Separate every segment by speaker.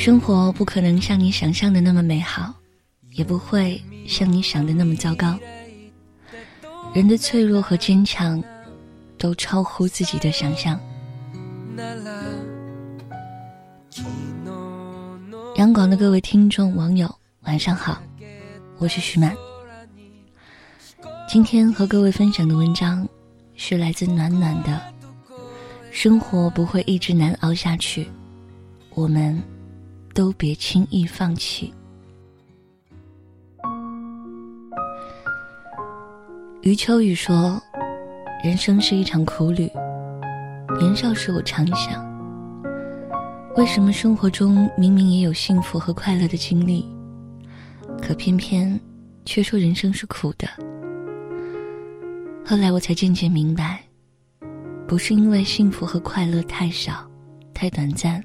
Speaker 1: 生活不可能像你想象的那么美好，也不会像你想的那么糟糕。人的脆弱和坚强，都超乎自己的想象。央广的各位听众网友，晚上好，我是徐曼。今天和各位分享的文章，是来自暖暖的。生活不会一直难熬下去，我们都别轻易放弃。余秋雨说：“人生是一场苦旅。年少时，我常想，为什么生活中明明也有幸福和快乐的经历，可偏偏却说人生是苦的？后来我才渐渐明白，不是因为幸福和快乐太少、太短暂，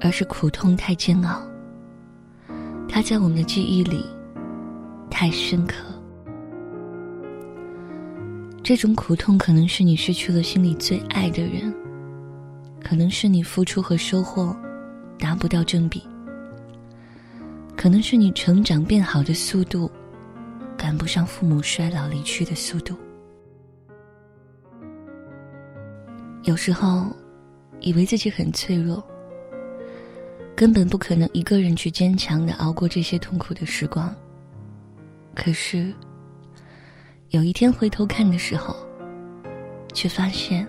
Speaker 1: 而是苦痛太煎熬。它在我们的记忆里太深刻。”这种苦痛可能是你失去了心里最爱的人，可能是你付出和收获达不到正比，可能是你成长变好的速度赶不上父母衰老离去的速度。有时候，以为自己很脆弱，根本不可能一个人去坚强的熬过这些痛苦的时光。可是。有一天回头看的时候，却发现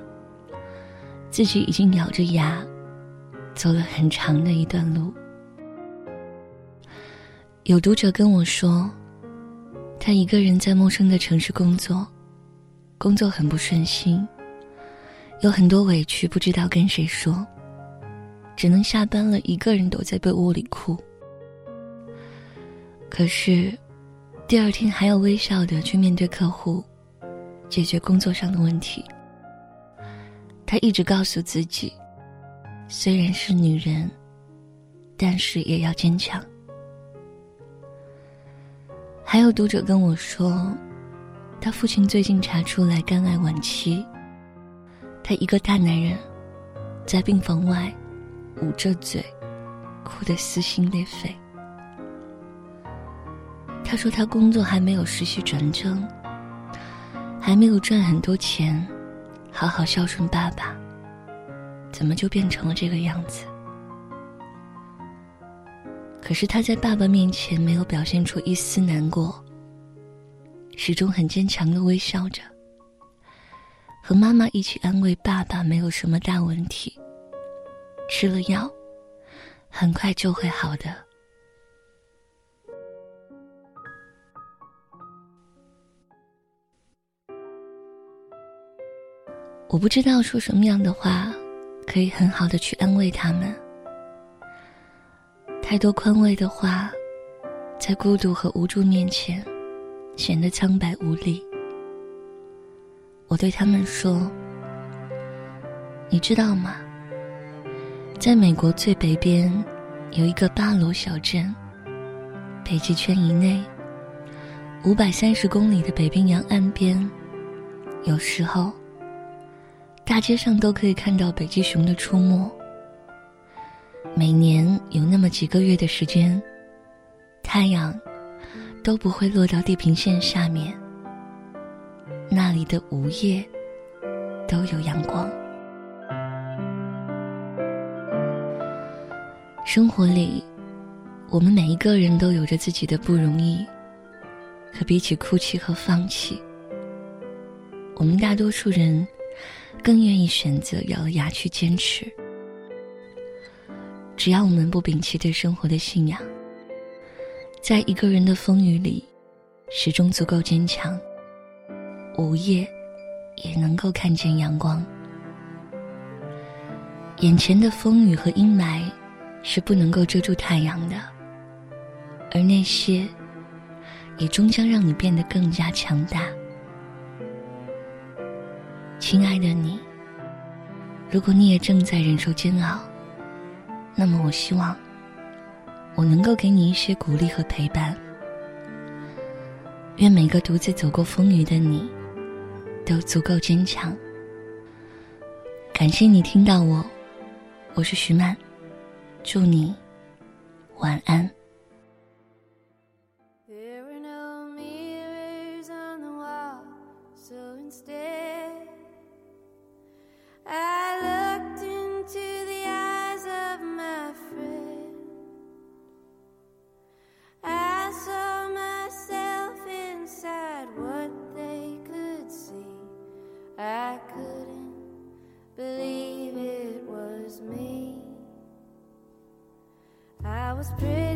Speaker 1: 自己已经咬着牙走了很长的一段路。有读者跟我说，他一个人在陌生的城市工作，工作很不顺心，有很多委屈不知道跟谁说，只能下班了一个人躲在被窝里哭。可是。第二天还要微笑的去面对客户，解决工作上的问题。他一直告诉自己，虽然是女人，但是也要坚强。还有读者跟我说，他父亲最近查出来肝癌晚期，他一个大男人，在病房外捂着嘴，哭得撕心裂肺。他说：“他工作还没有实习转正，还没有赚很多钱，好好孝顺爸爸，怎么就变成了这个样子？”可是他在爸爸面前没有表现出一丝难过，始终很坚强的微笑着，和妈妈一起安慰爸爸没有什么大问题，吃了药，很快就会好的。我不知道说什么样的话，可以很好的去安慰他们。太多宽慰的话，在孤独和无助面前，显得苍白无力。我对他们说：“你知道吗？在美国最北边，有一个巴罗小镇，北极圈以内，五百三十公里的北冰洋岸边，有时候。”大街上都可以看到北极熊的出没。每年有那么几个月的时间，太阳都不会落到地平线下面。那里的午夜都有阳光。生活里，我们每一个人都有着自己的不容易，可比起哭泣和放弃，我们大多数人。更愿意选择咬牙去坚持。只要我们不摒弃对生活的信仰，在一个人的风雨里，始终足够坚强。午夜，也能够看见阳光。眼前的风雨和阴霾，是不能够遮住太阳的，而那些，也终将让你变得更加强大。亲爱的你，如果你也正在忍受煎熬，那么我希望我能够给你一些鼓励和陪伴。愿每个独自走过风雨的你，都足够坚强。感谢你听到我，我是徐曼，祝你晚安。
Speaker 2: Was pretty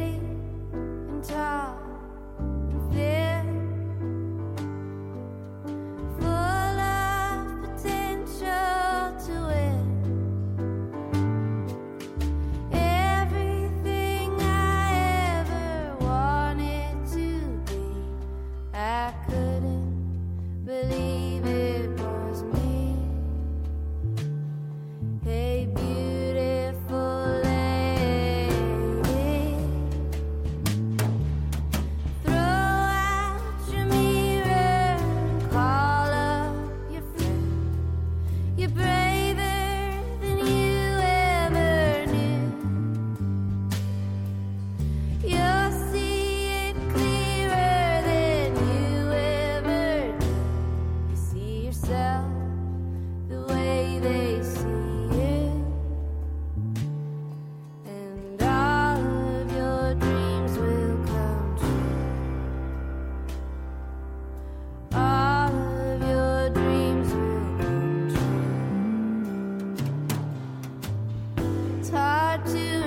Speaker 2: to